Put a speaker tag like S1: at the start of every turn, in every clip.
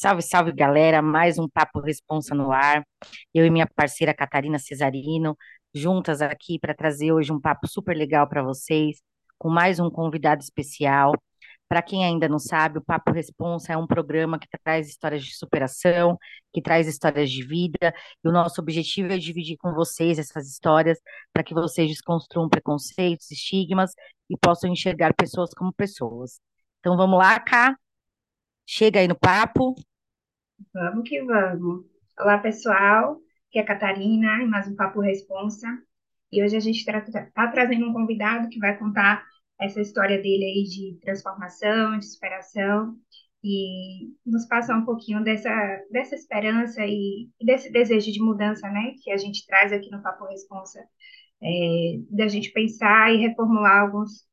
S1: Salve, salve, galera! Mais um Papo Responsa no ar. Eu e minha parceira Catarina Cesarino, juntas aqui para trazer hoje um papo super legal para vocês, com mais um convidado especial. Para quem ainda não sabe, o Papo Responsa é um programa que traz histórias de superação, que traz histórias de vida, e o nosso objetivo é dividir com vocês essas histórias para que vocês desconstruam preconceitos, estigmas e possam enxergar pessoas como pessoas. Então vamos lá, Cá? Chega aí no papo.
S2: Vamos que vamos. Olá, pessoal. Aqui é a Catarina, mais um Papo Responsa. E hoje a gente está tá trazendo um convidado que vai contar essa história dele aí de transformação, de superação e nos passar um pouquinho dessa, dessa esperança e, e desse desejo de mudança, né, que a gente traz aqui no Papo Responsa, é, da gente pensar e reformular alguns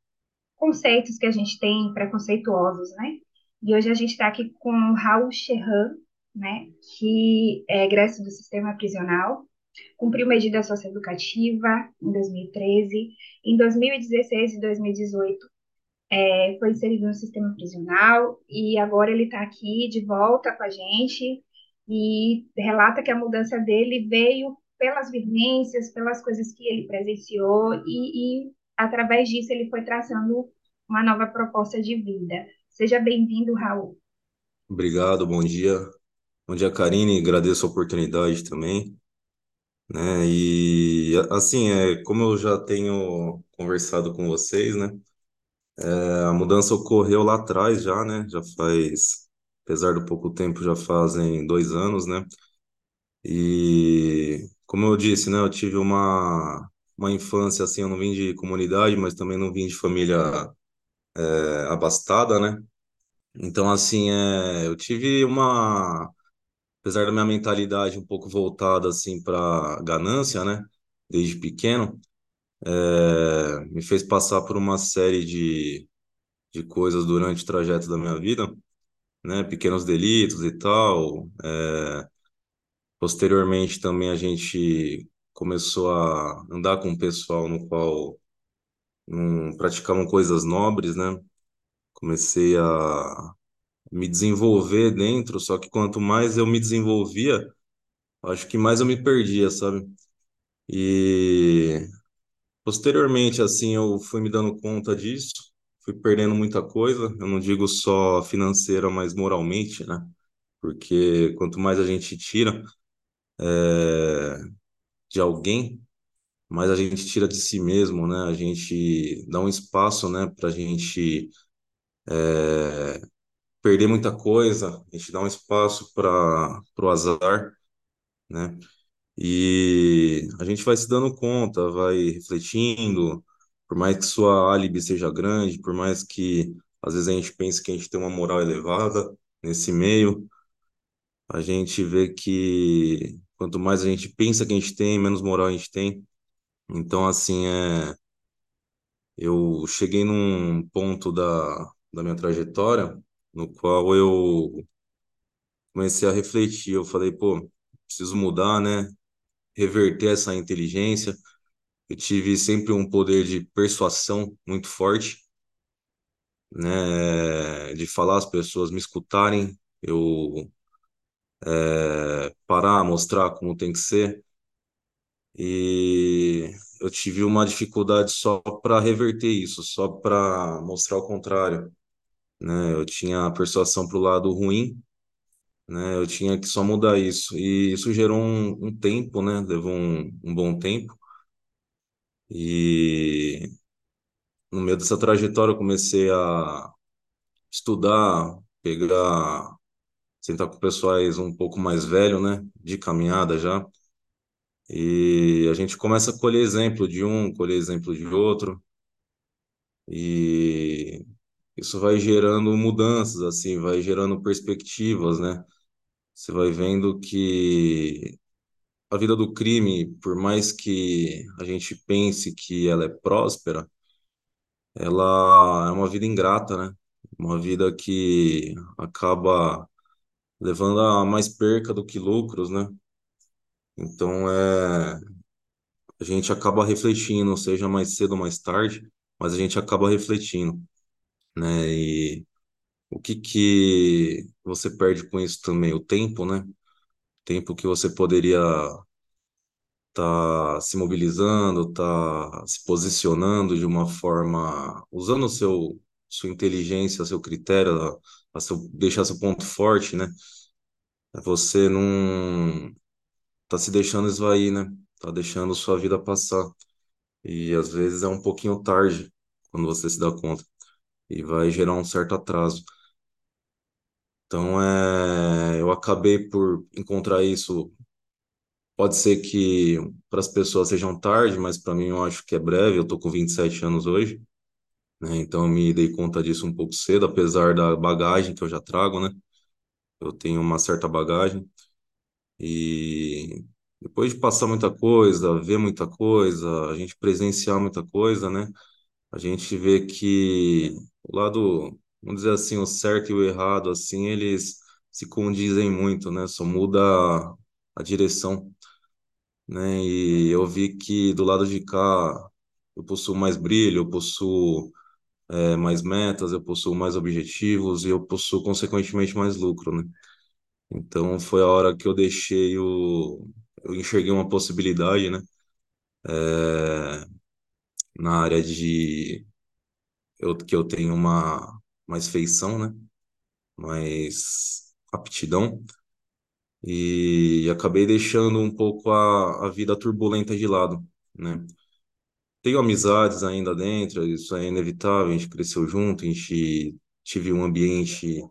S2: conceitos que a gente tem preconceituosos, né? E hoje a gente está aqui com o Raul Cherran, né, que é egresso do sistema prisional, cumpriu medida socioeducativa em 2013, em 2016 e 2018 é, foi inserido no sistema prisional e agora ele está aqui de volta com a gente e relata que a mudança dele veio pelas vivências, pelas coisas que ele presenciou e, e através disso ele foi traçando uma nova proposta de vida. Seja bem-vindo, Raul.
S3: Obrigado, bom dia. Bom dia, Karine. Agradeço a oportunidade também. Né? E assim, é, como eu já tenho conversado com vocês, né? É, a mudança ocorreu lá atrás já, né? Já faz, apesar do pouco tempo, já fazem dois anos, né? E como eu disse, né? Eu tive uma, uma infância assim, eu não vim de comunidade, mas também não vim de família é, abastada, né? Então, assim, é, eu tive uma, apesar da minha mentalidade um pouco voltada assim para ganância, né? Desde pequeno, é, me fez passar por uma série de, de coisas durante o trajeto da minha vida, né? Pequenos delitos e tal. É, posteriormente também a gente começou a andar com um pessoal no qual não praticavam coisas nobres, né? Comecei a me desenvolver dentro, só que quanto mais eu me desenvolvia, acho que mais eu me perdia, sabe? E posteriormente, assim, eu fui me dando conta disso, fui perdendo muita coisa, eu não digo só financeira, mas moralmente, né? Porque quanto mais a gente tira é, de alguém, mais a gente tira de si mesmo, né? A gente dá um espaço, né, para a gente é, perder muita coisa, a gente dá um espaço para o azar, né? E a gente vai se dando conta, vai refletindo, por mais que sua álibi seja grande, por mais que às vezes a gente pense que a gente tem uma moral elevada nesse meio, a gente vê que quanto mais a gente pensa que a gente tem, menos moral a gente tem. Então, assim, é... eu cheguei num ponto da, da minha trajetória no qual eu comecei a refletir. Eu falei, pô, preciso mudar, né? Reverter essa inteligência. Eu tive sempre um poder de persuasão muito forte, né? De falar as pessoas me escutarem, eu é, parar, mostrar como tem que ser. E eu tive uma dificuldade só para reverter isso, só para mostrar o contrário né? Eu tinha a persuasão para o lado ruim, né? Eu tinha que só mudar isso. E isso gerou um, um tempo, né? Levou um, um bom tempo. E no meio dessa trajetória eu comecei a estudar, pegar, sentar com pessoais um pouco mais velho, né? De caminhada já. E a gente começa a colher exemplo de um, colher exemplo de outro. E isso vai gerando mudanças, assim, vai gerando perspectivas, né? Você vai vendo que a vida do crime, por mais que a gente pense que ela é próspera, ela é uma vida ingrata, né? Uma vida que acaba levando a mais perca do que lucros, né? Então é a gente acaba refletindo, seja mais cedo ou mais tarde, mas a gente acaba refletindo né? E o que que você perde com isso também? O tempo, né? Tempo que você poderia estar se mobilizando, tá se posicionando de uma forma, usando o seu sua inteligência, seu critério, a, a seu, deixar seu ponto forte, né? Você não tá se deixando esvair, né? Tá deixando sua vida passar. E às vezes é um pouquinho tarde quando você se dá conta. E vai gerar um certo atraso. Então, é, eu acabei por encontrar isso. Pode ser que para as pessoas sejam tarde, mas para mim eu acho que é breve. Eu estou com 27 anos hoje, né? Então eu me dei conta disso um pouco cedo, apesar da bagagem que eu já trago, né? Eu tenho uma certa bagagem. E depois de passar muita coisa, ver muita coisa, a gente presenciar muita coisa, né? A gente vê que o lado, vamos dizer assim, o certo e o errado, assim, eles se condizem muito, né? Só muda a direção, né? E eu vi que do lado de cá eu possuo mais brilho, eu possuo é, mais metas, eu possuo mais objetivos e eu possuo, consequentemente, mais lucro, né? Então foi a hora que eu deixei o. Eu enxerguei uma possibilidade, né? É, na área de. Eu, que eu tenho uma mais feição, né? Mais aptidão. E acabei deixando um pouco a, a vida turbulenta de lado, né? Tenho amizades ainda dentro, isso é inevitável, a gente cresceu junto, a gente tive um ambiente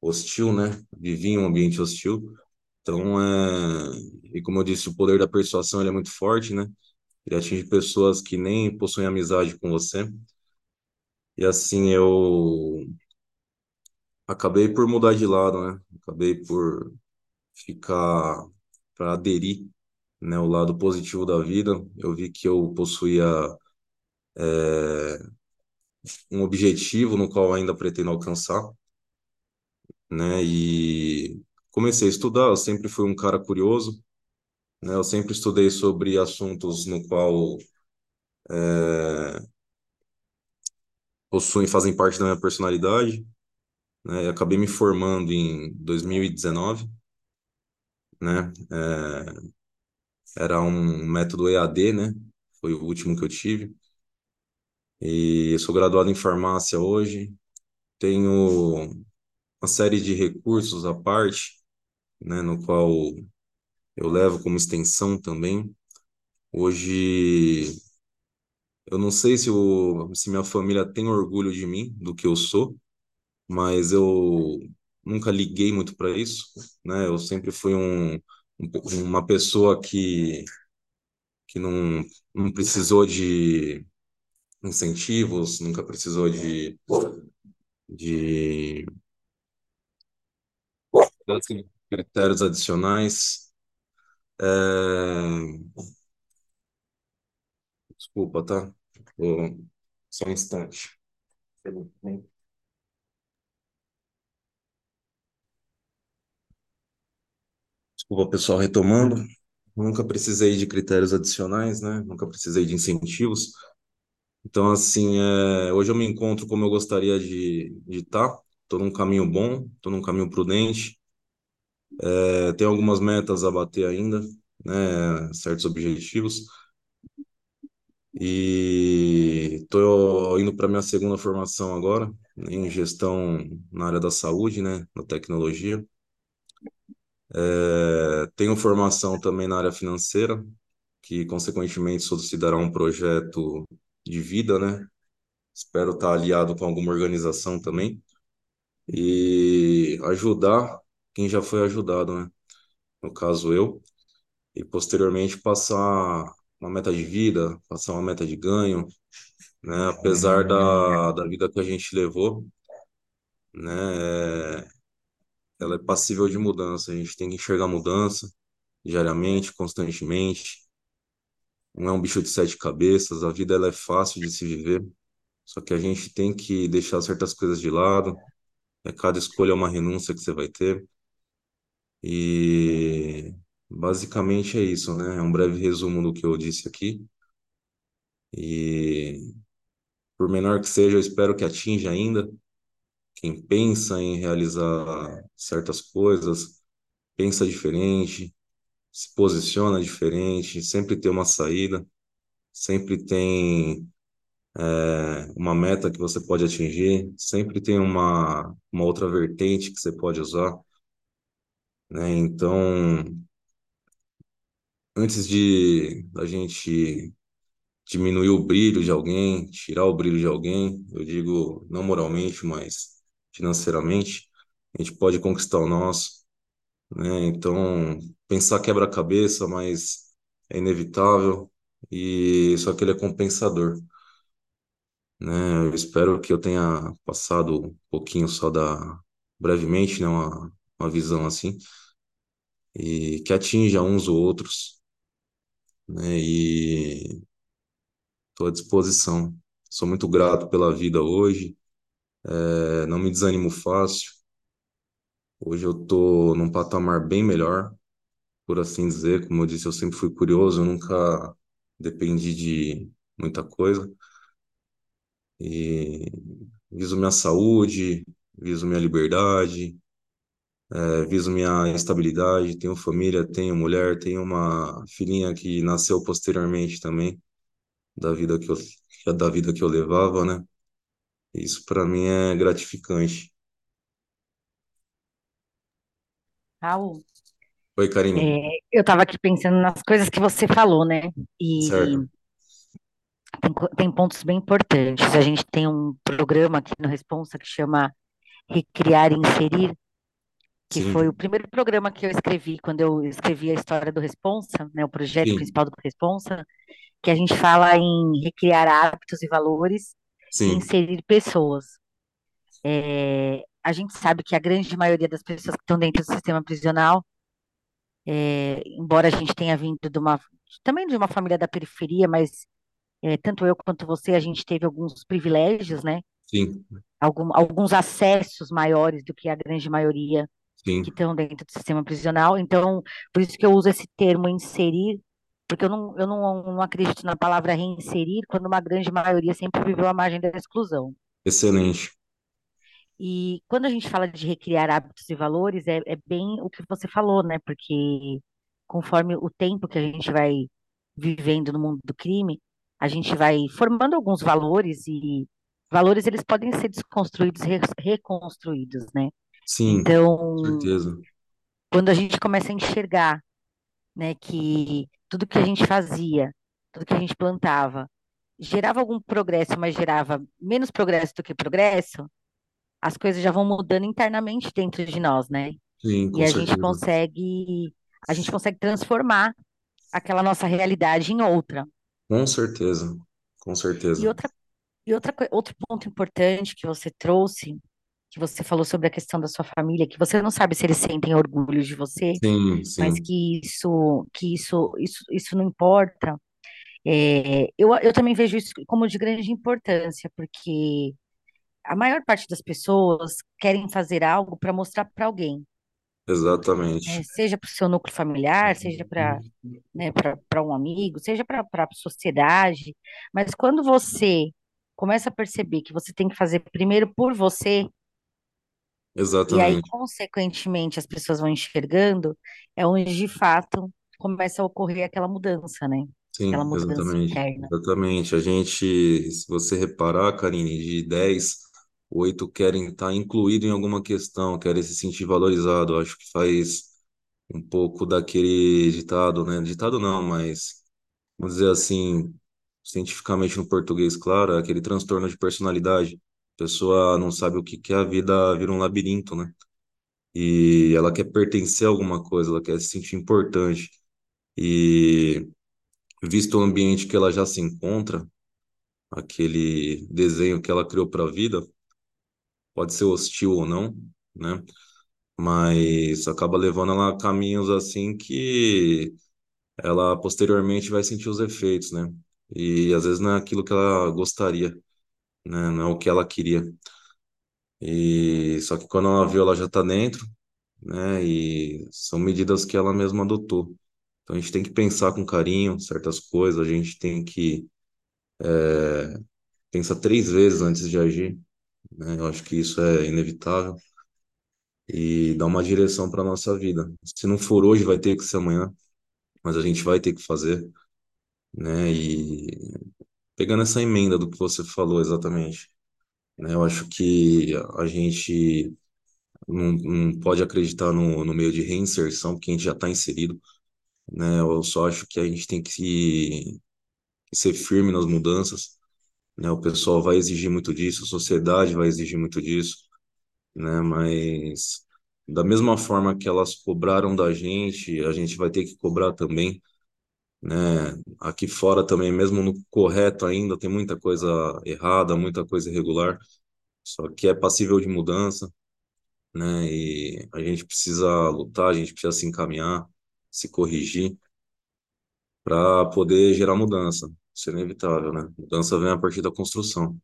S3: hostil, né? Vivi em um ambiente hostil. Então, é... e como eu disse, o poder da persuasão é muito forte, né? Ele atinge pessoas que nem possuem amizade com você. E assim, eu acabei por mudar de lado, né? Acabei por ficar para aderir, né, o lado positivo da vida. Eu vi que eu possuía é, um objetivo no qual ainda pretendo alcançar, né? E comecei a estudar. Eu sempre fui um cara curioso, né? Eu sempre estudei sobre assuntos no qual é, possuem, fazem parte da minha personalidade, né? Eu acabei me formando em 2019, né? É, era um método EAD, né? Foi o último que eu tive. E sou graduado em farmácia hoje. Tenho uma série de recursos à parte, né, no qual eu levo como extensão também. Hoje, eu não sei se, o, se minha família tem orgulho de mim, do que eu sou, mas eu nunca liguei muito para isso, né? Eu sempre fui um, um, uma pessoa que, que não, não precisou de incentivos, nunca precisou de, de critérios adicionais. É... Desculpa, tá? Só um instante. Desculpa, pessoal, retomando. Nunca precisei de critérios adicionais, né? Nunca precisei de incentivos. Então, assim, é... hoje eu me encontro como eu gostaria de estar. Tá. Estou num caminho bom, estou num caminho prudente. É, tenho algumas metas a bater ainda, né? Certos objetivos. E estou indo para minha segunda formação agora, em gestão na área da saúde, né? Na tecnologia. É, tenho formação também na área financeira, que consequentemente solicitará um projeto de vida, né? Espero estar aliado com alguma organização também e ajudar quem já foi ajudado, né? No caso eu, e posteriormente passar uma meta de vida, passar uma meta de ganho, né? Apesar da, da vida que a gente levou, né? Ela é passível de mudança, a gente tem que enxergar mudança diariamente, constantemente. Não é um bicho de sete cabeças, a vida ela é fácil de se viver, só que a gente tem que deixar certas coisas de lado, é, cada escolha é uma renúncia que você vai ter. E basicamente é isso, né? É um breve resumo do que eu disse aqui. E por menor que seja, eu espero que atinja ainda, quem pensa em realizar certas coisas, pensa diferente, se posiciona diferente, sempre tem uma saída, sempre tem é, uma meta que você pode atingir, sempre tem uma, uma outra vertente que você pode usar, né? Então, antes de a gente diminuir o brilho de alguém, tirar o brilho de alguém, eu digo não moralmente, mas financeiramente, a gente pode conquistar o nosso, né? Então, pensar quebra-cabeça, mas é inevitável e só que ele é compensador, né? Eu espero que eu tenha passado um pouquinho só da brevemente, né, uma, uma visão assim e que atinja uns ou outros, né? E estou à disposição. Sou muito grato pela vida hoje. É, não me desanimo fácil. Hoje eu estou num patamar bem melhor, por assim dizer. Como eu disse, eu sempre fui curioso, eu nunca dependi de muita coisa. E viso minha saúde, viso minha liberdade, é, viso minha estabilidade. Tenho família, tenho mulher, tenho uma filhinha que nasceu posteriormente também da vida que eu, da vida que eu levava, né? Isso para mim é gratificante.
S1: Raul,
S3: Oi, Karine.
S1: é, eu estava aqui pensando nas coisas que você falou, né? E
S3: Certo.
S1: tem, co- tem pontos bem importantes. A gente tem um programa aqui no Responsa que chama Recriar e Inserir, que foi o
S3: Sim,
S1: primeiro programa que eu escrevi quando eu escrevi a história do Responsa, né? O projeto
S3: sim,
S1: principal do Responsa, que a gente fala em recriar hábitos e valores e
S3: sim,
S1: inserir pessoas. É, a gente sabe que a grande maioria das pessoas que estão dentro do sistema prisional É, embora a gente tenha vindo de uma, também de uma família da periferia, mas é, tanto eu quanto você, a gente teve alguns privilégios, né?
S3: sim,
S1: Algum, alguns acessos maiores do que a grande maioria que
S3: sim.
S1: estão dentro do sistema prisional. Então, por isso que eu uso esse termo inserir, porque eu não, eu não, não acredito na palavra reinserir, quando uma grande maioria sempre viveu à margem da exclusão.
S3: Excelente.
S1: E quando a gente fala de recriar hábitos e valores, é, é bem o que você falou, né? Porque conforme o tempo que a gente vai vivendo no mundo do crime, a gente vai formando alguns valores e valores eles podem ser desconstruídos, re- reconstruídos, né?
S3: Sim, com
S1: Então,
S3: certeza.
S1: quando a gente começa a enxergar, né, que tudo que a gente fazia, tudo que a gente plantava, gerava algum progresso, mas gerava menos progresso do que progresso, as coisas já vão mudando internamente dentro de nós, né?
S3: Sim,
S1: E
S3: com
S1: a gente
S3: certeza.
S1: consegue, a gente consegue transformar aquela nossa realidade em outra.
S3: Com certeza. Com
S1: E
S3: certeza.
S1: outra, e outra, coi- outro ponto importante que você trouxe, que você falou sobre a questão da sua família, que você não sabe se eles sentem orgulho de você,
S3: Sim,
S1: mas
S3: sim.
S1: que isso, que isso, isso, isso não importa. É, eu, eu também vejo isso como de grande importância, porque a maior parte das pessoas querem fazer algo para mostrar para alguém.
S3: Exatamente.
S1: Seja para o seu núcleo familiar, seja para né, para um amigo, seja para a sociedade, mas quando você começa a perceber que você tem que fazer primeiro por você, e aí,
S3: Exatamente.
S1: consequentemente, as pessoas vão enxergando, é onde de fato começa a ocorrer aquela mudança, né? Aquela
S3: Sim,
S1: mudança
S3: exatamente.
S1: interna.
S3: Exatamente. A gente, se você reparar, Karine, de 10, oito querem estar incluído em alguma questão, querem se sentir valorizado. Acho que faz um pouco daquele ditado, né? Ditado não, mas vamos dizer assim, cientificamente no português, claro, é aquele transtorno de personalidade. Pessoa não sabe o que que é a vida, vira um labirinto, né? E ela quer pertencer a alguma coisa, ela quer se sentir importante. E visto o ambiente que ela já se encontra, aquele desenho que ela criou para a vida, pode ser hostil ou não, né? Mas acaba levando ela a caminhos assim que ela posteriormente vai sentir os efeitos, né? E às vezes não é aquilo que ela gostaria, né? Não é o que ela queria. E só que quando ela viu, ela já está dentro, né? E são medidas que ela mesma adotou. Então a gente tem que pensar com carinho certas coisas, a gente tem que pensar três vezes antes de agir, né? Eu acho que isso é inevitável e dá uma direção para nossa vida. Se não for hoje, vai ter que ser amanhã, mas a gente vai ter que fazer, né? E pegando essa emenda do que você falou exatamente, né? Eu acho que a gente não, não pode acreditar no, no meio de reinserção, porque a gente já está inserido, né? Eu só acho que a gente tem que, ser firme nas mudanças, né? O pessoal vai exigir muito disso, a sociedade vai exigir muito disso, né? Mas da mesma forma que elas cobraram da gente, a gente vai ter que cobrar também, né? Aqui fora também, mesmo no correto ainda, tem muita coisa errada, muita coisa irregular, só que é passível de mudança, né? E a gente precisa lutar, a gente precisa se encaminhar, se corrigir para poder gerar mudança. Isso é inevitável, né? Mudança vem a partir da construção,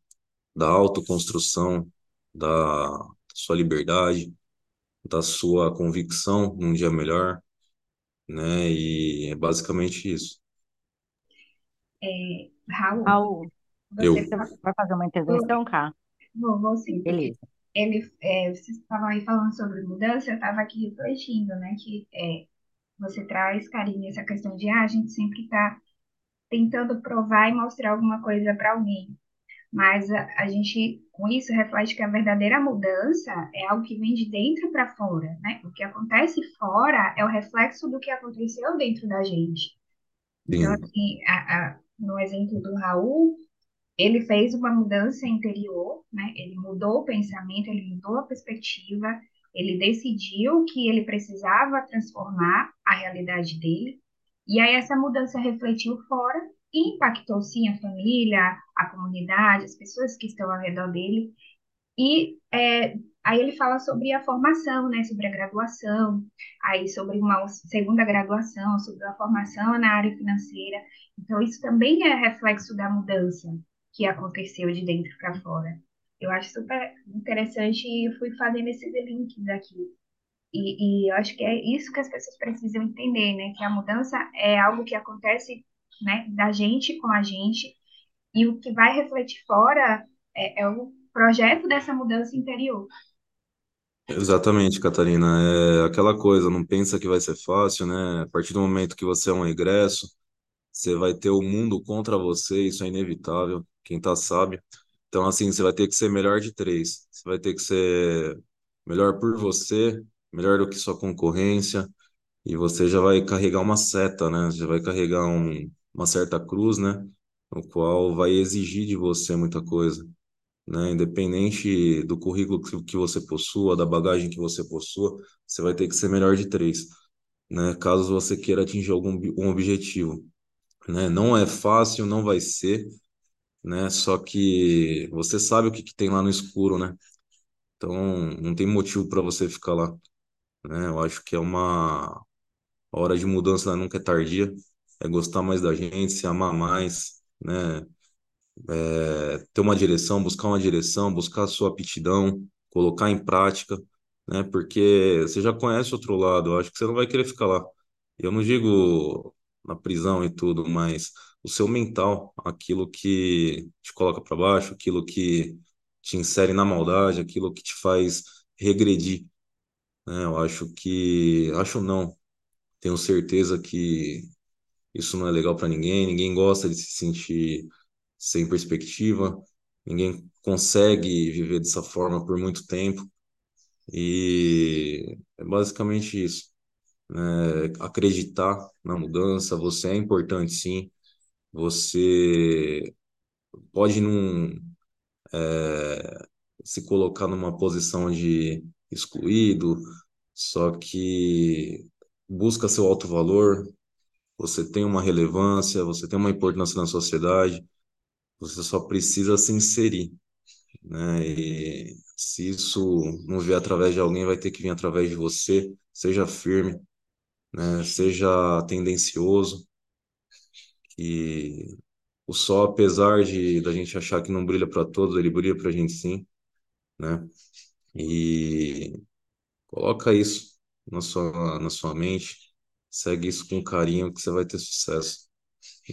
S3: da autoconstrução, da sua liberdade, da sua convicção num dia melhor, né? E é basicamente isso.
S2: É, Raul,
S1: Raul,
S3: Eu,
S2: você
S1: vai fazer uma intervenção, cá?
S2: vou, vou sim,
S1: Beleza.
S2: ele, é, vocês estavam aí falando sobre mudança, eu estava aqui refletindo, né, que é, você traz, Karine, essa questão de ah, a gente sempre está tentando provar e mostrar alguma coisa para alguém. Mas a, a gente, com isso, reflete que a verdadeira mudança é algo que vem de dentro para fora, né? O que acontece fora é o reflexo do que aconteceu dentro da gente. Então,
S3: sim,
S2: assim, a, a, no exemplo do Raul, ele fez uma mudança interior, né? Ele mudou o pensamento, ele mudou a perspectiva, ele decidiu que ele precisava transformar a realidade dele, e aí essa mudança refletiu fora impactou sim a família, a comunidade, as pessoas que estão ao redor dele. E é, aí ele fala sobre a formação, né? Sobre a graduação, aí sobre uma segunda graduação, sobre a formação na área financeira. Então, isso também é reflexo da mudança que aconteceu de dentro para fora. Eu acho super interessante e fui fazendo esses links aqui. E, e eu acho que é isso que as pessoas precisam entender, né? Que a mudança é algo que acontece, né, da gente com a gente, e o que vai refletir fora é, é o projeto dessa mudança interior.
S3: exatamente, Catarina. É aquela coisa, não pensa que vai ser fácil, né? A partir do momento que você é um egresso, você vai ter o mundo contra você, isso é inevitável, quem tá sabe. Então, assim, você vai ter que ser melhor de três. Você vai ter que ser melhor por você, melhor do que sua concorrência, e você já vai carregar uma seta, né? Já vai carregar um, uma certa cruz, né? O qual vai exigir de você muita coisa, né? Independente do currículo que você possua, da bagagem que você possua, você vai ter que ser melhor de três, né? Caso você queira atingir algum um objetivo, né? Não é fácil, não vai ser, né? Só que você sabe o que que tem lá no escuro, né? Então, não tem motivo para você ficar lá, né? Eu acho que é uma hora de mudança nunca é tardia. É gostar mais da gente, se amar mais, né? É ter uma direção, buscar uma direção, buscar a sua aptidão, colocar em prática, né? Porque você já conhece outro lado, acho que você não vai querer ficar lá. Eu não digo na prisão e tudo, mas o seu mental, aquilo que te coloca para baixo, aquilo que te insere na maldade, aquilo que te faz regredir, né? Eu acho que, acho não, tenho certeza que isso não é legal para ninguém, ninguém gosta de se sentir sem perspectiva, ninguém consegue viver dessa forma por muito tempo, e é basicamente isso, né? Acreditar na mudança, você é importante sim, você pode não é, se colocar numa posição de excluído, só que busca seu alto valor, você tem uma relevância, você tem uma importância na sociedade, você só precisa se inserir, né? E se isso não vier através de alguém, vai ter que vir através de você. Seja firme, né? Seja tendencioso, que o sol, apesar de da gente achar que não brilha para todos, ele brilha para a gente sim, né? E coloca isso na sua, na sua mente, segue isso com carinho que você vai ter sucesso,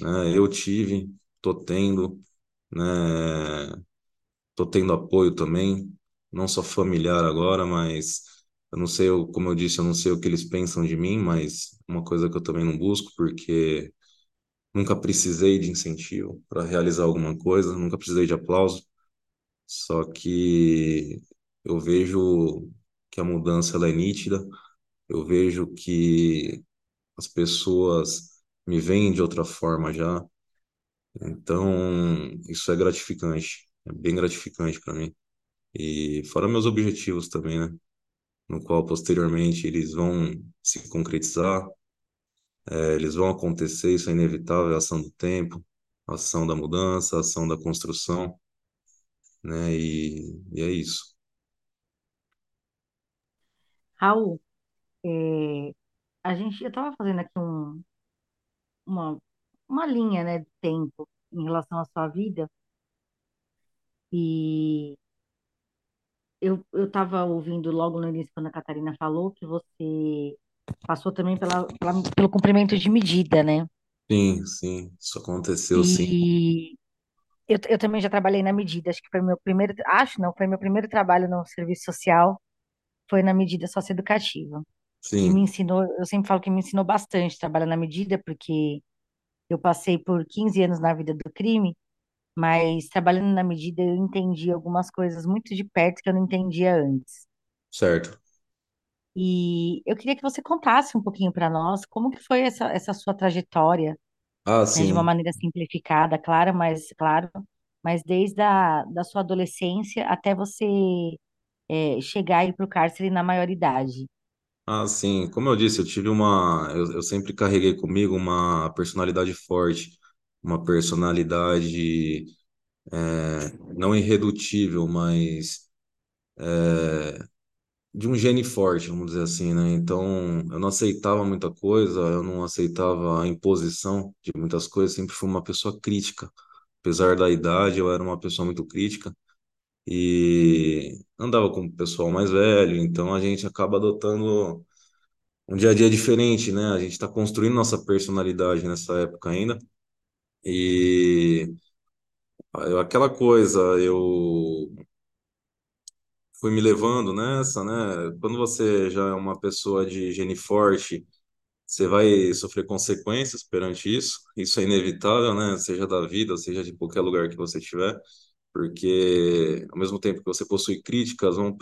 S3: né? Eu tive, tô tendo, né? tô tendo apoio também, não só familiar agora, mas eu não sei, como eu disse, eu não sei o que eles pensam de mim, mas uma coisa que eu também não busco, porque nunca precisei de incentivo para realizar alguma coisa, nunca precisei de aplauso, só que eu vejo que a mudança ela é nítida, eu vejo que as pessoas me veem de outra forma já, então isso é gratificante, é bem gratificante para mim. E fora meus objetivos também, né? No qual posteriormente eles vão se concretizar, é, eles vão acontecer, isso é inevitável, é a ação do tempo, ação da mudança, ação da construção, né? E, e é isso.
S1: Raul, é, a gente, eu estava fazendo aqui um, uma, uma linha, né, de tempo em relação à sua vida e eu eu estava ouvindo logo no início quando a Catarina falou que você passou também pela, pela- pelo cumprimento de medida, né?
S3: Sim, sim, isso aconteceu sim.
S1: E eu, eu também já trabalhei na medida, acho que foi meu primeiro, acho não, foi meu primeiro trabalho no serviço social, foi na medida socioeducativa. E me
S3: Sim,
S1: ensinou, eu sempre falo que me ensinou bastante trabalhar na medida, porque eu passei por 15 anos na vida do crime, mas trabalhando na medida eu entendi algumas coisas muito de perto que eu não entendia antes.
S3: certo.
S1: E eu queria que você contasse um pouquinho para nós como que foi essa, essa sua trajetória,
S3: Ah,
S1: né, de uma
S3: sim.
S1: maneira simplificada, clara, mas claro, mas desde a da sua adolescência até você é, chegar aí para o cárcere na maioridade.
S3: Ah, sim. Como eu disse, eu tive uma. Eu, eu sempre carreguei comigo uma personalidade forte, uma personalidade é, não irredutível, mas de um gene forte, vamos dizer assim, né? Então, eu não aceitava muita coisa, eu não aceitava a imposição de muitas coisas, sempre fui uma pessoa crítica. Apesar da idade, eu era uma pessoa muito crítica e andava com o pessoal mais velho, então a gente acaba adotando um dia a dia diferente, né? A gente está construindo nossa personalidade nessa época ainda. E aquela coisa, eu fui me levando nessa, né? Quando você já é uma pessoa de gene forte, você vai sofrer consequências perante isso. Isso é inevitável, né? Seja da vida, seja de qualquer lugar que você estiver, porque ao mesmo tempo que você possui críticas, vão,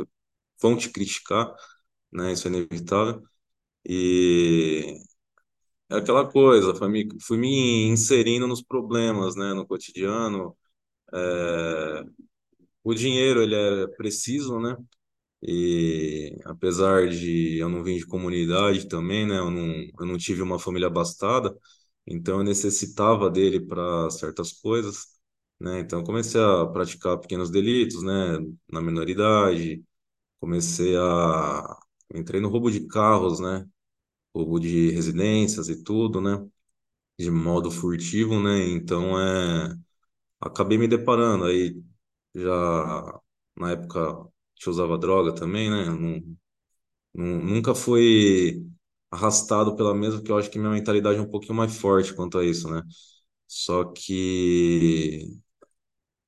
S3: vão te criticar, né? Isso é inevitável. E é aquela coisa, fui me, fui me inserindo nos problemas, né? No cotidiano. É, o dinheiro, ele é preciso, né? E apesar de eu não vir de comunidade também, né, eu não, eu não tive uma família abastada, então eu necessitava dele para certas coisas, né? Então comecei a praticar pequenos delitos, né, na minoridade, comecei a entrei no roubo de carros, né, roubo de residências e tudo, né, de modo furtivo, né? Então é acabei me deparando aí já na época que usava droga também, né? Não, Nu- Nunca foi arrastado pela mesma, porque eu acho que minha mentalidade é um pouquinho mais forte quanto a isso, né? Só que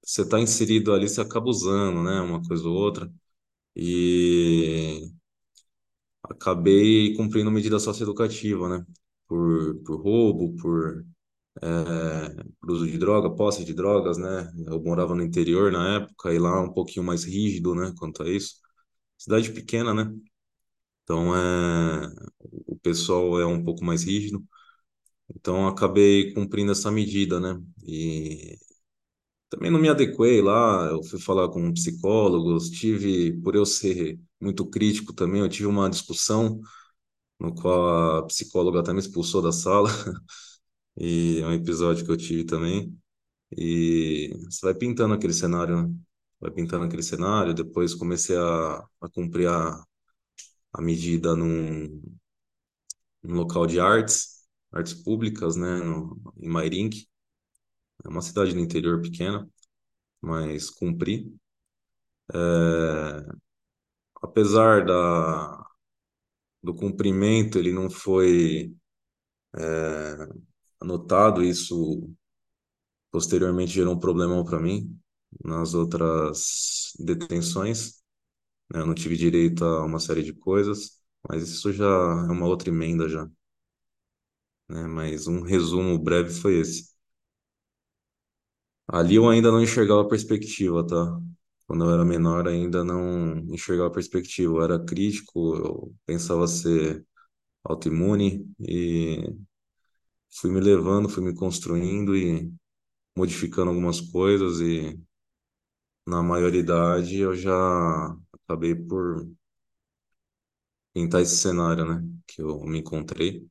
S3: você está inserido ali, você acaba usando, né? Uma coisa ou outra. E acabei cumprindo medida socioeducativa, né? Por, por roubo, por, é, por uso de droga, posse de drogas, né? Eu morava no interior na época, e lá um pouquinho mais rígido, né? Quanto a isso. Cidade pequena, né? Então, é, o pessoal é um pouco mais rígido. Então, acabei cumprindo essa medida, né? E também não me adequei lá. Eu fui falar com psicólogos. Tive, por eu ser muito crítico também, eu tive uma discussão no qual a psicóloga até me expulsou da sala. E é um episódio que eu tive também. E você vai pintando aquele cenário, né? Vai pintando aquele cenário. Depois comecei a, a cumprir a, a medida num, num local de artes, artes públicas, né? No, em Mairink. É uma cidade no interior pequena. mas cumpri. É, apesar da, do cumprimento, ele não foi anotado, isso posteriormente gerou um problema para mim, nas outras detenções, né? Eu não tive direito a uma série de coisas, mas isso já é uma outra emenda já, né? Mas um resumo breve foi esse. Ali eu ainda não enxergava a perspectiva, tá? Quando eu era menor, ainda não enxergava a perspectiva. Eu era crítico, eu pensava ser autoimune e fui me levando, fui me construindo e modificando algumas coisas e na maioridade eu já acabei por pintar esse cenário, né? Que eu me encontrei.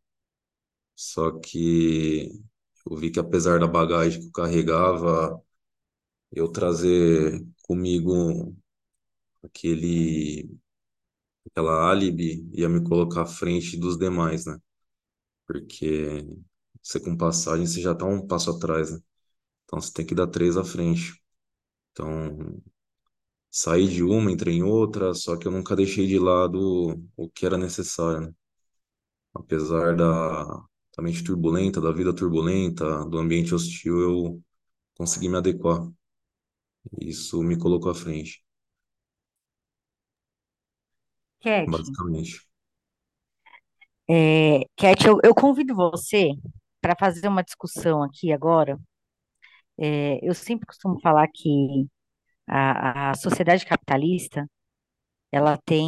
S3: Só que eu vi que apesar da bagagem que eu carregava, eu trazer comigo aquele aquela álibi ia me colocar à frente dos demais, né? Porque você com passagem você já tá um passo atrás, né? Então você tem que dar três à frente. Então saí de uma, entrei em outra, só que eu nunca deixei de lado o que era necessário, né? Apesar da, da mente turbulenta, da vida turbulenta, do ambiente hostil, eu consegui me adequar. Isso me colocou à frente,
S1: Cat,
S3: basicamente.
S1: é, Cat, eu, eu convido você para fazer uma discussão aqui agora. É, eu sempre costumo falar que a, a sociedade capitalista ela tem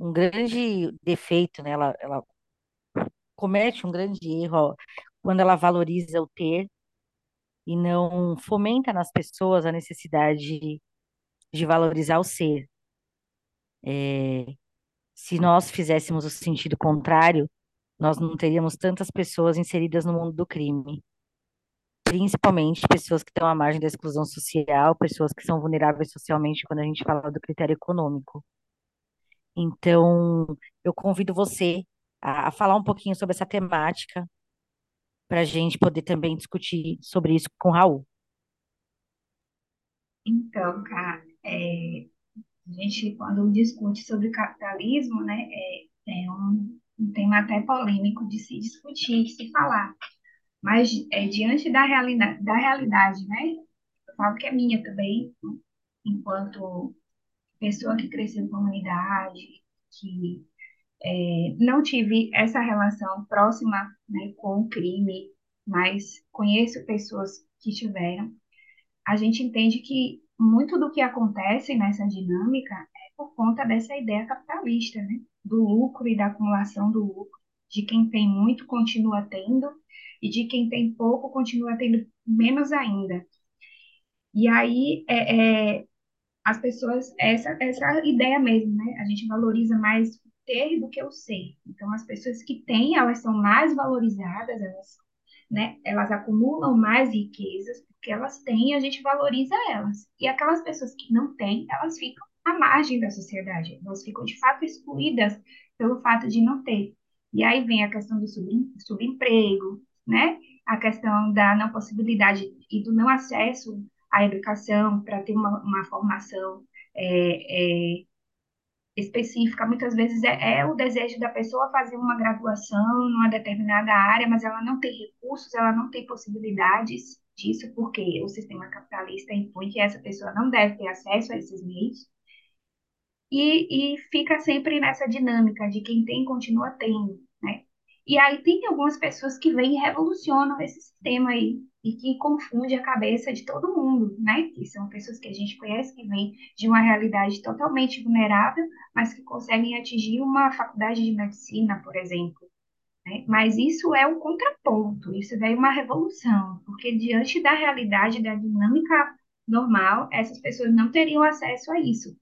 S1: um grande defeito, né? Ela, ela comete um grande erro ó, quando ela valoriza o ter e não fomenta nas pessoas a necessidade de valorizar o ser. É, se nós fizéssemos o sentido contrário, nós não teríamos tantas pessoas inseridas no mundo do crime, principalmente pessoas que estão à margem da exclusão social, pessoas que são vulneráveis socialmente quando a gente fala do critério econômico. Então, eu convido você a, a falar um pouquinho sobre essa temática, para a gente poder também discutir sobre isso com o Raul.
S2: Então, cara, é, a gente, quando discute sobre capitalismo, né, é, é um, um tema até polêmico de se discutir, de se falar. Mas é, diante da realidade, da realidade, né, eu falo que é minha também, enquanto pessoa que cresceu em comunidade, que é, não tive essa relação próxima, né, com o crime, mas conheço pessoas que tiveram. A gente entende que muito do que acontece nessa dinâmica é por conta dessa ideia capitalista, né, do lucro e da acumulação do lucro, de quem tem muito continua tendo e de quem tem pouco continua tendo menos ainda. E aí é, é as pessoas, essa, essa ideia mesmo, né? A gente valoriza mais o ter do que o ser. Então, as pessoas que têm, elas são mais valorizadas, elas, né? Elas acumulam mais riquezas, porque elas têm e a gente valoriza elas. E aquelas pessoas que não têm, elas ficam à margem da sociedade. Elas ficam, de fato, excluídas pelo fato de não ter. E aí vem a questão do subemprego, né? A questão da não possibilidade e do não acesso a educação, para ter uma, uma formação é, é, específica. Muitas vezes é, é, o desejo da pessoa fazer uma graduação numa determinada área, mas ela não tem recursos, ela não tem possibilidades disso, porque o sistema capitalista impõe que essa pessoa não deve ter acesso a esses meios. E, e fica sempre nessa dinâmica de quem tem continua tendo, né? E aí tem algumas pessoas que vêm e revolucionam esse sistema aí, e que confunde a cabeça de todo mundo, né? Que são pessoas que a gente conhece que vêm de uma realidade totalmente vulnerável, mas que conseguem atingir uma faculdade de medicina, por exemplo. Né? Mas isso é um contraponto, isso é uma revolução, porque diante da realidade, da dinâmica normal, essas pessoas não teriam acesso a isso.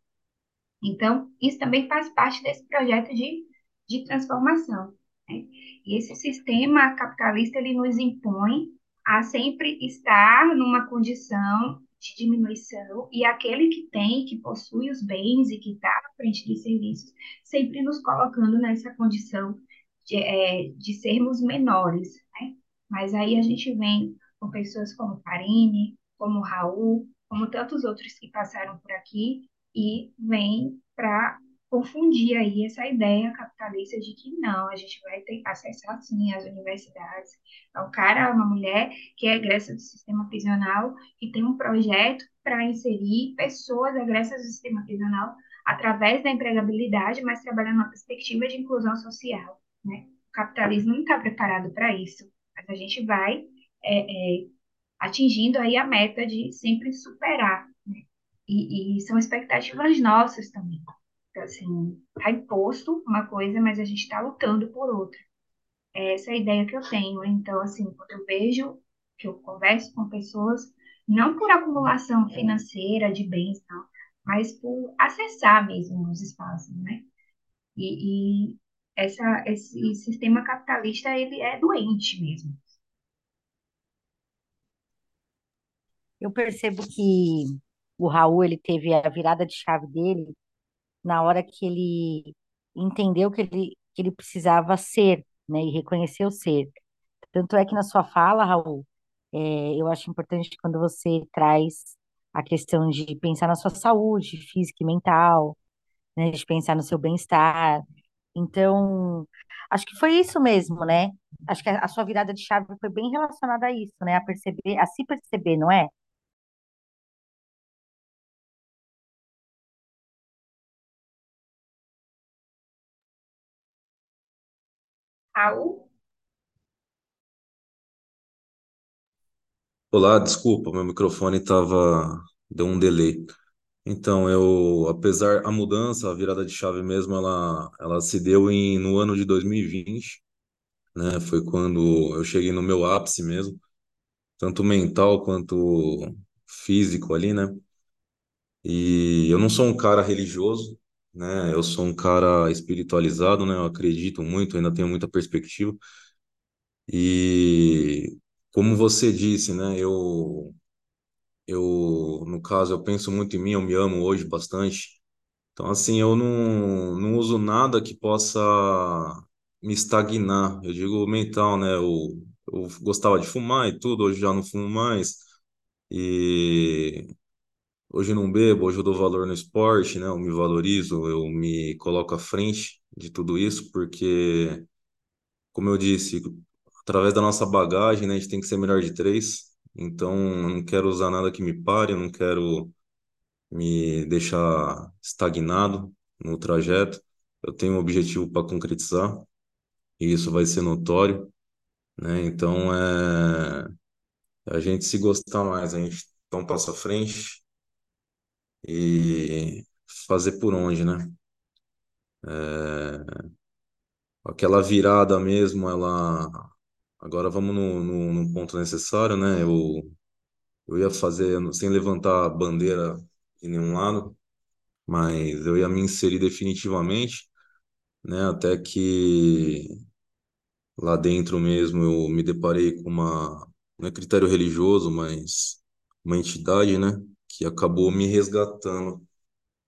S2: Então, isso também faz parte desse projeto de, de transformação. Né? E esse sistema capitalista, ele nos impõe a sempre estar numa condição de diminuição e aquele que tem, que possui os bens e que está à frente dos serviços, sempre nos colocando nessa condição de, é, de sermos menores, né? Mas aí a gente vem com pessoas como Karine, como Raul, como tantos outros que passaram por aqui e vem para confundir aí essa ideia capitalista de que não, a gente vai ter acesso sim às universidades. É um cara, uma mulher que é egressa do sistema prisional, que tem um projeto para inserir pessoas egressas do sistema prisional através da empregabilidade, mas trabalhando na perspectiva de inclusão social, né? O capitalismo não está preparado para isso, mas a gente vai é, é, atingindo aí a meta de sempre superar, né? E, e são expectativas nossas também. Assim, está imposto uma coisa, mas a gente está lutando por outra. Essa é a ideia que eu tenho. Então, assim, quando eu vejo, que eu converso com pessoas, não por acumulação financeira de bens, não, mas por acessar mesmo os espaços, né? E, e essa, esse sistema capitalista, ele é doente mesmo.
S1: Eu percebo que o Raul, ele teve a virada de chave dele na hora que ele entendeu que ele, que ele precisava ser, né, e reconheceu ser. Tanto é que na sua fala, Raul, é, eu acho importante quando você traz a questão de pensar na sua saúde física e mental, né, de pensar no seu bem-estar. Então, acho que foi isso mesmo, né? Acho que a, a sua virada de chave foi bem relacionada a isso, né? A perceber, a se perceber, não é?
S2: Raul?
S3: Olá, desculpa, meu microfone estava deu um delay. Então, eu, apesar a mudança, a virada de chave mesmo, ela, ela se deu em, no ano de 2020, né? Foi quando eu cheguei no meu ápice mesmo, tanto mental quanto físico ali, né? E eu não sou um cara religioso, né? Eu sou um cara espiritualizado, né? Eu acredito muito, ainda tenho muita perspectiva. E como você disse, né? Eu eu, no caso, eu penso muito em mim, eu me amo hoje bastante. Então, assim, eu não, não uso nada que possa me estagnar. Eu digo mental, né? Eu, eu gostava de fumar e tudo, hoje já não fumo mais. E hoje eu não bebo, hoje eu dou valor no esporte, né? Eu me valorizo, eu me coloco à frente de tudo isso, porque, como eu disse, através da nossa bagagem, né, a gente tem que ser melhor de três. Então, eu não quero usar nada que me pare, eu não quero me deixar estagnado no trajeto. Eu tenho um objetivo para concretizar e isso vai ser notório, né? Então, é a gente se gostar mais, a gente dar um passo à frente e fazer por onde, né? É... Aquela virada mesmo, ela. Agora vamos no, no, no ponto necessário, né? Eu, eu ia fazer, sem levantar a bandeira de nenhum lado, mas eu ia me inserir definitivamente, né? Até que lá dentro mesmo eu me deparei com uma, não é critério religioso, mas uma entidade, né? Que acabou me resgatando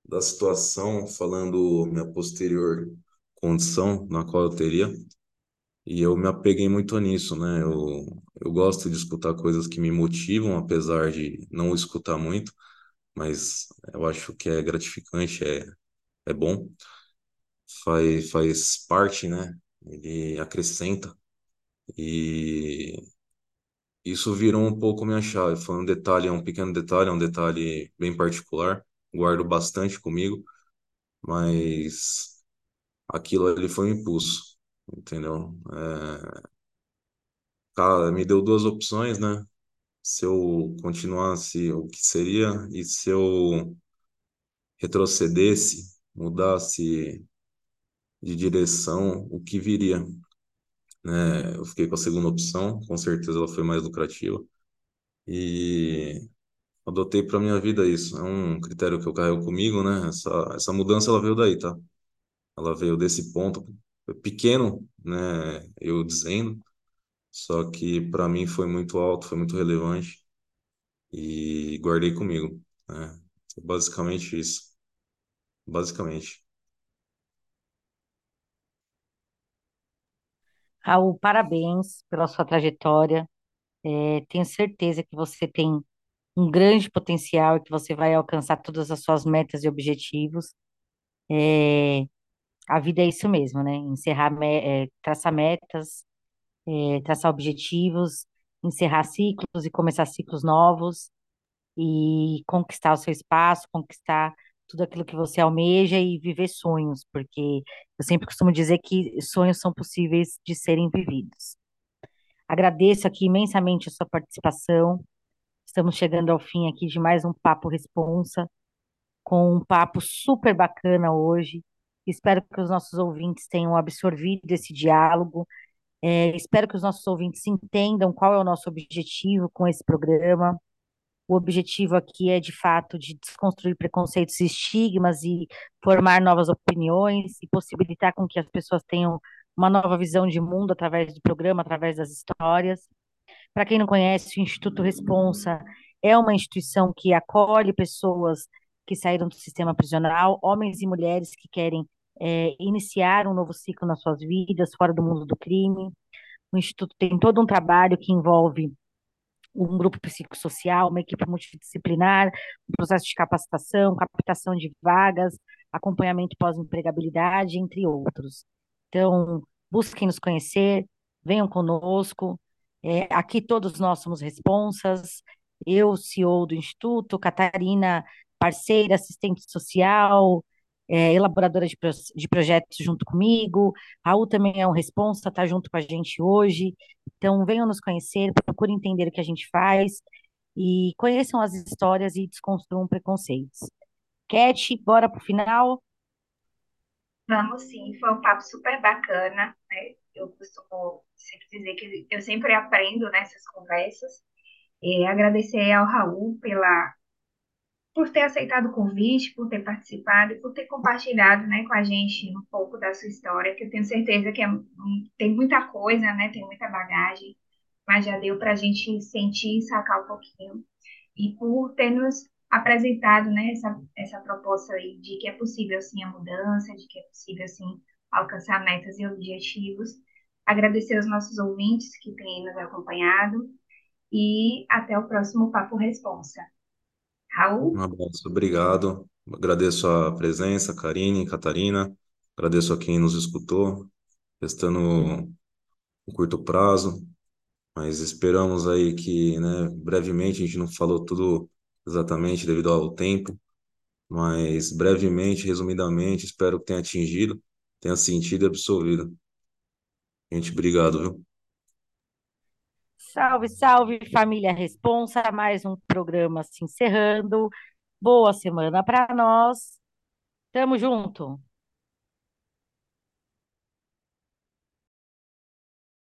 S3: da situação, falando minha posterior condição na qual eu teria. E eu me apeguei muito nisso, né? Eu, eu gosto de escutar coisas que me motivam, apesar de não escutar muito, mas eu acho que é gratificante, é, é bom, faz, faz parte, né? Ele acrescenta. E isso virou um pouco minha chave. Foi um detalhe, é um pequeno detalhe, é um detalhe bem particular, guardo bastante comigo, mas aquilo ali foi um impulso, entendeu? É, cara, me deu duas opções, né? Se eu continuasse, o que seria, e se eu retrocedesse, mudasse de direção, o que viria, né? Eu fiquei com a segunda opção, com certeza ela foi mais lucrativa, e adotei para minha vida isso. É um critério que eu carrego comigo, né? Essa, essa mudança ela veio daí, tá? Ela veio desse ponto pequeno, né? Eu dizendo, só que para mim foi muito alto, foi muito relevante e guardei comigo, né? Basicamente isso. Basicamente.
S1: Raul, parabéns pela sua trajetória. É, tenho certeza que você tem um grande potencial e que você vai alcançar todas as suas metas e objetivos. É, a vida é isso mesmo, né? Encerrar, me- é, traçar metas, é, traçar objetivos, encerrar ciclos e começar ciclos novos e conquistar o seu espaço, conquistar tudo aquilo que você almeja e viver sonhos, porque eu sempre costumo dizer que sonhos são possíveis de serem vividos. Agradeço aqui imensamente a sua participação. Estamos chegando ao fim aqui de mais um Papo Responsa, com um papo super bacana hoje. Espero que os nossos ouvintes tenham absorvido esse diálogo. É, espero que os nossos ouvintes entendam qual é o nosso objetivo com esse programa. O objetivo aqui é, de fato, de desconstruir preconceitos e estigmas e formar novas opiniões e possibilitar com que as pessoas tenham uma nova visão de mundo através do programa, através das histórias. Para quem não conhece, o Instituto Responsa é uma instituição que acolhe pessoas que saíram do sistema prisional, homens e mulheres que querem é, iniciar um novo ciclo nas suas vidas, fora do mundo do crime. O Instituto tem todo um trabalho que envolve um grupo psicossocial, uma equipe multidisciplinar, um processo de capacitação, captação de vagas, acompanhamento pós-empregabilidade, entre outros. Então, busquem nos conhecer, venham conosco. É, aqui todos nós somos responsas. Eu, CEO do Instituto, Catarina, parceira, assistente social, é, elaboradora de, de projetos junto comigo. Raul também é um responsa, está junto com a gente hoje. Então, venham nos conhecer, procurem entender o que a gente faz e conheçam as histórias e desconstruam preconceitos. Cat, bora pro final?
S2: Vamos sim, foi um papo super bacana, né? Eu costumo sempre dizer que eu sempre aprendo nessas conversas. E agradecer ao Raul pela, por ter aceitado o convite, por ter participado por ter compartilhado, né, com a gente um pouco da sua história, que eu tenho certeza que é, tem muita coisa, né? Tem muita bagagem, mas já deu para a gente sentir e sacar um pouquinho. E por ter nos apresentado, né, essa, essa proposta aí de que é possível, sim, a mudança, de que é possível, sim, alcançar metas e objetivos. Agradecer aos nossos ouvintes que têm nos acompanhado e até o próximo Papo Responsa. Raul?
S3: Um abraço, obrigado. Agradeço a presença, Karine, Catarina. Agradeço a quem nos escutou, restando um curto prazo, mas esperamos aí que, né, brevemente, a gente não falou tudo exatamente devido ao tempo, mas brevemente, resumidamente, espero que tenha atingido, tenha sentido e absorvido. Gente, obrigado, viu?
S1: Salve, salve, família Responsa, mais um programa se encerrando. Boa semana para nós. Tamo junto.